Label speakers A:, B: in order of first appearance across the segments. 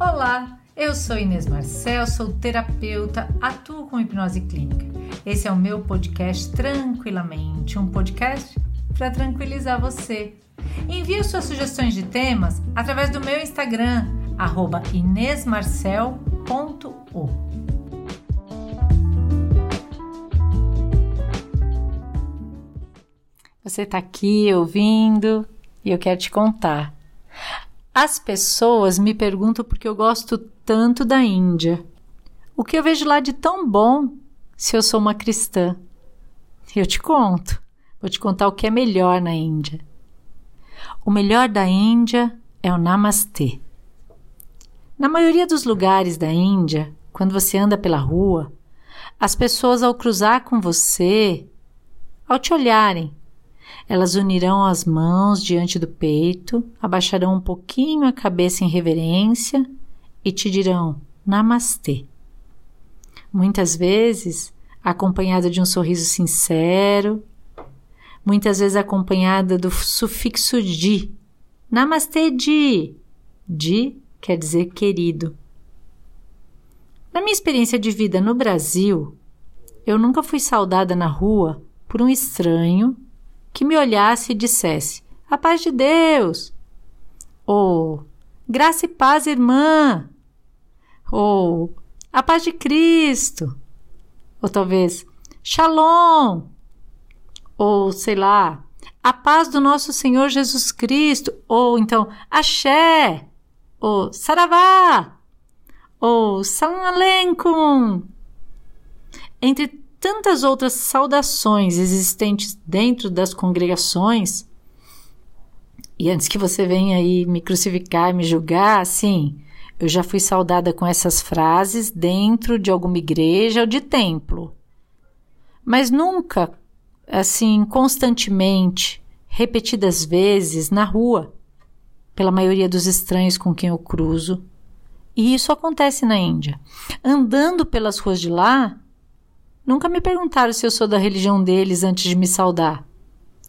A: Olá, eu sou Inês Marcel, sou terapeuta, atuo com hipnose clínica. Esse é o meu podcast Tranquilamente, um podcast para tranquilizar você. Envie suas sugestões de temas através do meu Instagram, inesmarcel.o. Você está aqui ouvindo e eu quero te contar. As pessoas me perguntam porque eu gosto tanto da Índia. O que eu vejo lá de tão bom se eu sou uma cristã? Eu te conto. Vou te contar o que é melhor na Índia. O melhor da Índia é o Namastê. Na maioria dos lugares da Índia, quando você anda pela rua, as pessoas ao cruzar com você, ao te olharem, elas unirão as mãos diante do peito, abaixarão um pouquinho a cabeça em reverência e te dirão Namastê. Muitas vezes acompanhada de um sorriso sincero, muitas vezes acompanhada do sufixo di. Namastê di. Di quer dizer querido. Na minha experiência de vida no Brasil, eu nunca fui saudada na rua por um estranho que me olhasse e dissesse: A paz de Deus! Ou Graça e paz, irmã! Ou A paz de Cristo! Ou talvez Shalom! Ou sei lá, a paz do nosso Senhor Jesus Cristo! Ou então Axé! Ou Saravá! Ou Salam Aleikum! Entre tantas outras saudações existentes dentro das congregações. E antes que você venha aí me crucificar me julgar, sim, eu já fui saudada com essas frases dentro de alguma igreja ou de templo. Mas nunca, assim, constantemente, repetidas vezes na rua, pela maioria dos estranhos com quem eu cruzo. E isso acontece na Índia. Andando pelas ruas de lá, Nunca me perguntaram se eu sou da religião deles antes de me saudar.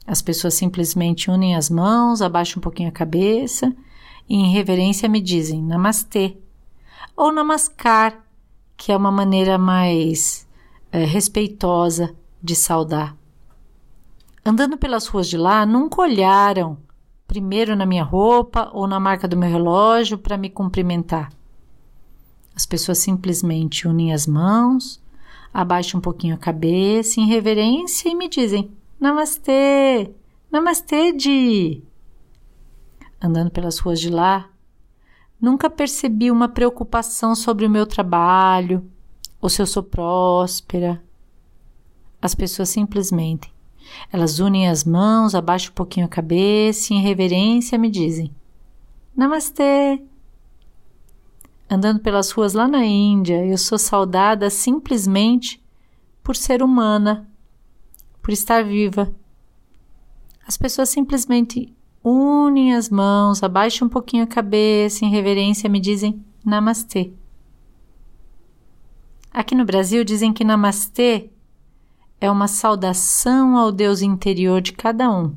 A: As pessoas simplesmente unem as mãos, abaixam um pouquinho a cabeça e, em reverência, me dizem namastê ou namaskar, que é uma maneira mais é, respeitosa de saudar. Andando pelas ruas de lá, nunca olharam primeiro na minha roupa ou na marca do meu relógio para me cumprimentar. As pessoas simplesmente unem as mãos, abaixam um pouquinho a cabeça em reverência e me dizem: Namastê! Namastê, Di! Andando pelas ruas de lá, nunca percebi uma preocupação sobre o meu trabalho ou se eu sou próspera. As pessoas simplesmente elas unem as mãos, abaixam um pouquinho a cabeça e em reverência me dizem: Namastê! Andando pelas ruas lá na Índia, eu sou saudada simplesmente por ser humana, por estar viva. As pessoas simplesmente unem as mãos, abaixam um pouquinho a cabeça em reverência e me dizem Namastê. Aqui no Brasil dizem que Namastê é uma saudação ao Deus interior de cada um.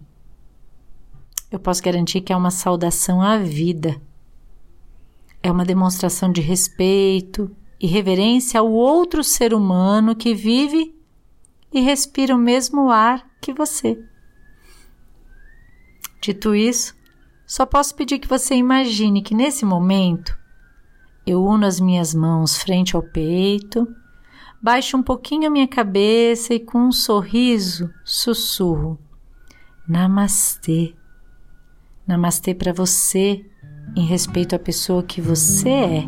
A: Eu posso garantir que é uma saudação à vida é uma demonstração de respeito e reverência ao outro ser humano que vive e respira o mesmo ar que você. Dito isso, só posso pedir que você imagine que nesse momento eu uno as minhas mãos frente ao peito, baixo um pouquinho a minha cabeça e com um sorriso sussurro: Namastê. Namastê para você em respeito à pessoa que você é.